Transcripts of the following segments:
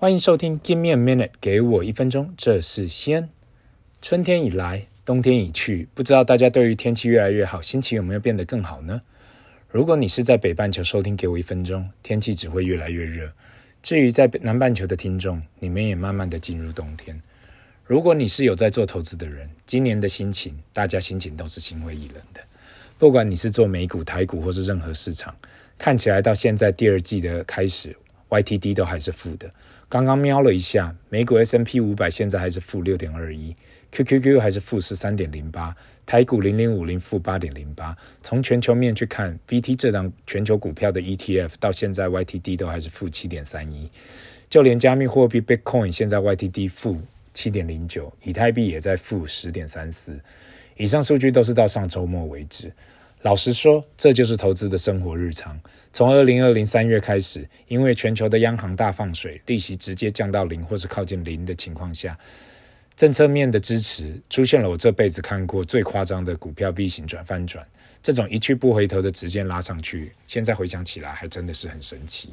欢迎收听 Give me a minute，给我一分钟。这是西恩。春天已来，冬天已去，不知道大家对于天气越来越好，心情有没有变得更好呢？如果你是在北半球收听，给我一分钟，天气只会越来越热。至于在南半球的听众，你们也慢慢的进入冬天。如果你是有在做投资的人，今年的心情，大家心情都是心灰意冷的。不管你是做美股、台股或是任何市场，看起来到现在第二季的开始。YTD 都还是负的，刚刚瞄了一下，美股 S&P 五百现在还是负六点二一，QQQ 还是负十三点零八，台股零零五零负八点零八。从全球面去看，VT 这档全球股票的 ETF 到现在 YTD 都还是负七点三一，就连加密货币 Bitcoin 现在 YTD 负七点零九，以太币也在负十点三四。以上数据都是到上周末为止。老实说，这就是投资的生活日常。从二零二零三月开始，因为全球的央行大放水，利息直接降到零或是靠近零的情况下，政策面的支持出现了我这辈子看过最夸张的股票 V 型转翻转，这种一去不回头的直线拉上去，现在回想起来还真的是很神奇。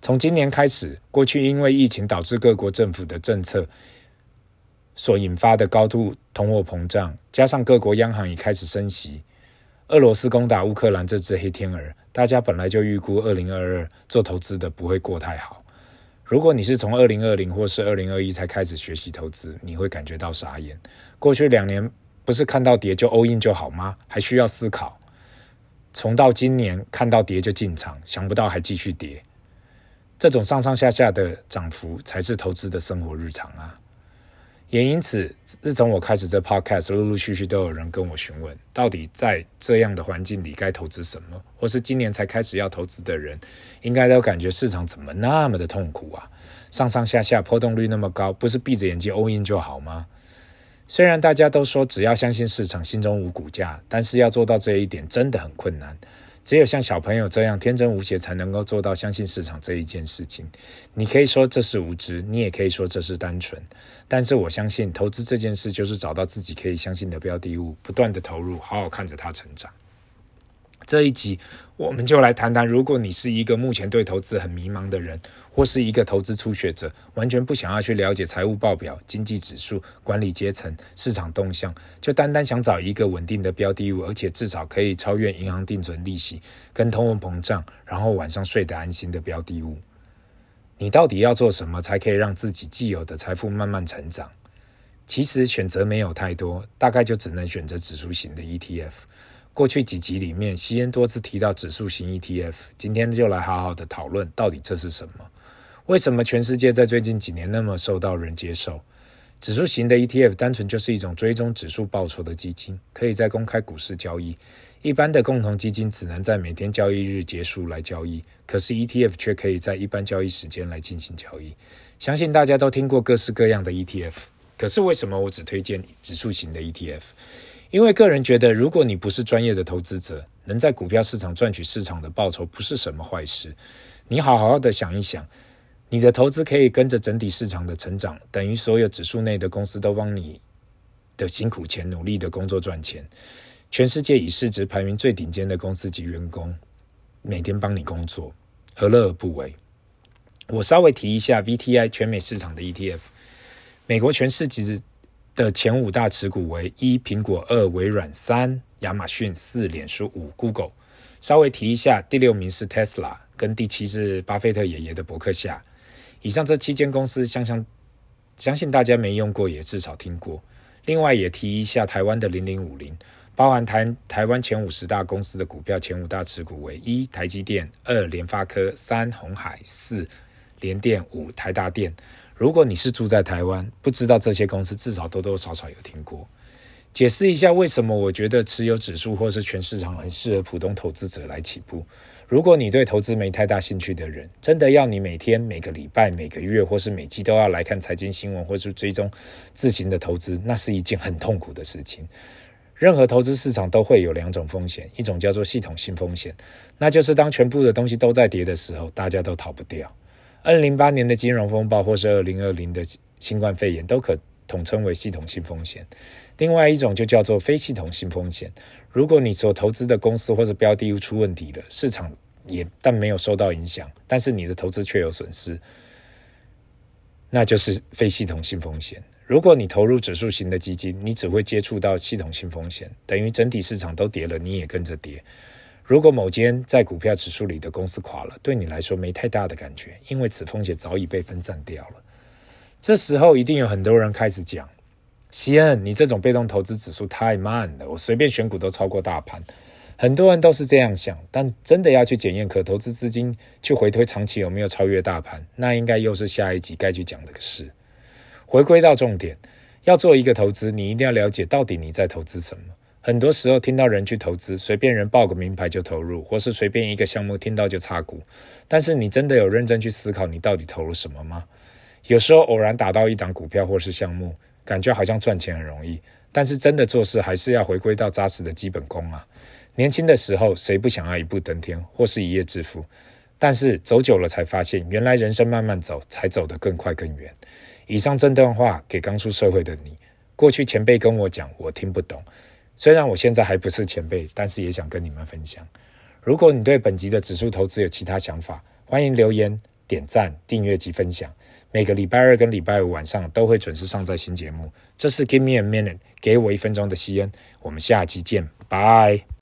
从今年开始，过去因为疫情导致各国政府的政策所引发的高度通货膨胀，加上各国央行已开始升息。俄罗斯攻打乌克兰这只黑天鹅，大家本来就预估二零二二做投资的不会过太好。如果你是从二零二零或是二零二一才开始学习投资，你会感觉到傻眼。过去两年不是看到跌就 all in 就好吗？还需要思考。从到今年看到跌就进场，想不到还继续跌。这种上上下下的涨幅才是投资的生活日常啊！也因此，自从我开始这 podcast，陆陆续续都有人跟我询问，到底在这样的环境里该投资什么，或是今年才开始要投资的人，应该都感觉市场怎么那么的痛苦啊？上上下下波动率那么高，不是闭着眼睛 all in 就好吗？虽然大家都说只要相信市场，心中无股价，但是要做到这一点真的很困难。只有像小朋友这样天真无邪，才能够做到相信市场这一件事情。你可以说这是无知，你也可以说这是单纯。但是我相信，投资这件事就是找到自己可以相信的标的物，不断的投入，好好看着它成长。这一集，我们就来谈谈，如果你是一个目前对投资很迷茫的人，或是一个投资初学者，完全不想要去了解财务报表、经济指数、管理阶层、市场动向，就单单想找一个稳定的标的物，而且至少可以超越银行定存利息跟通货膨胀，然后晚上睡得安心的标的物，你到底要做什么才可以让自己既有的财富慢慢成长？其实选择没有太多，大概就只能选择指数型的 ETF。过去几集里面，西恩多次提到指数型 ETF，今天就来好好的讨论到底这是什么？为什么全世界在最近几年那么受到人接受？指数型的 ETF 单纯就是一种追踪指数报酬的基金，可以在公开股市交易。一般的共同基金只能在每天交易日结束来交易，可是 ETF 却可以在一般交易时间来进行交易。相信大家都听过各式各样的 ETF，可是为什么我只推荐指数型的 ETF？因为个人觉得，如果你不是专业的投资者，能在股票市场赚取市场的报酬不是什么坏事。你好好的想一想，你的投资可以跟着整体市场的成长，等于所有指数内的公司都帮你的辛苦钱努力的工作赚钱。全世界以市值排名最顶尖的公司及员工，每天帮你工作，何乐而不为？我稍微提一下 VTI 全美市场的 ETF，美国全市值。的前五大持股为一苹果、二微软、三亚马逊、四脸书、五 Google。稍微提一下，第六名是 Tesla，跟第七是巴菲特爷爷的伯克夏。以上这七间公司，相相相信大家没用过，也至少听过。另外也提一下台湾的零零五零，包含台台湾前五十大公司的股票，前五大持股为一台积电、二联发科、三红海、四联电、五台大电。如果你是住在台湾，不知道这些公司，至少多多少少有听过。解释一下为什么我觉得持有指数或是全市场很适合普通投资者来起步。如果你对投资没太大兴趣的人，真的要你每天、每个礼拜、每个月或是每季都要来看财经新闻或是追踪自行的投资，那是一件很痛苦的事情。任何投资市场都会有两种风险，一种叫做系统性风险，那就是当全部的东西都在跌的时候，大家都逃不掉。二零零八年的金融风暴，或是二零二零的新冠肺炎，都可统称为系统性风险。另外一种就叫做非系统性风险。如果你所投资的公司或者标的物出问题了，市场也但没有受到影响，但是你的投资却有损失，那就是非系统性风险。如果你投入指数型的基金，你只会接触到系统性风险，等于整体市场都跌了，你也跟着跌。如果某间在股票指数里的公司垮了，对你来说没太大的感觉，因为此风险早已被分散掉了。这时候一定有很多人开始讲：“西恩，你这种被动投资指数太慢了，我随便选股都超过大盘。”很多人都是这样想，但真的要去检验可投资资金去回推长期有没有超越大盘，那应该又是下一集该去讲的事。回归到重点，要做一个投资，你一定要了解到底你在投资什么。很多时候听到人去投资，随便人报个名牌就投入，或是随便一个项目听到就插股。但是你真的有认真去思考你到底投入什么吗？有时候偶然打到一档股票或是项目，感觉好像赚钱很容易，但是真的做事还是要回归到扎实的基本功啊。年轻的时候谁不想要一步登天或是一夜致富？但是走久了才发现，原来人生慢慢走才走得更快更远。以上这段话给刚出社会的你，过去前辈跟我讲，我听不懂。虽然我现在还不是前辈，但是也想跟你们分享。如果你对本集的指数投资有其他想法，欢迎留言、点赞、订阅及分享。每个礼拜二跟礼拜五晚上都会准时上载新节目。这是 Give me a minute，给我一分钟的吸烟。我们下期见，拜。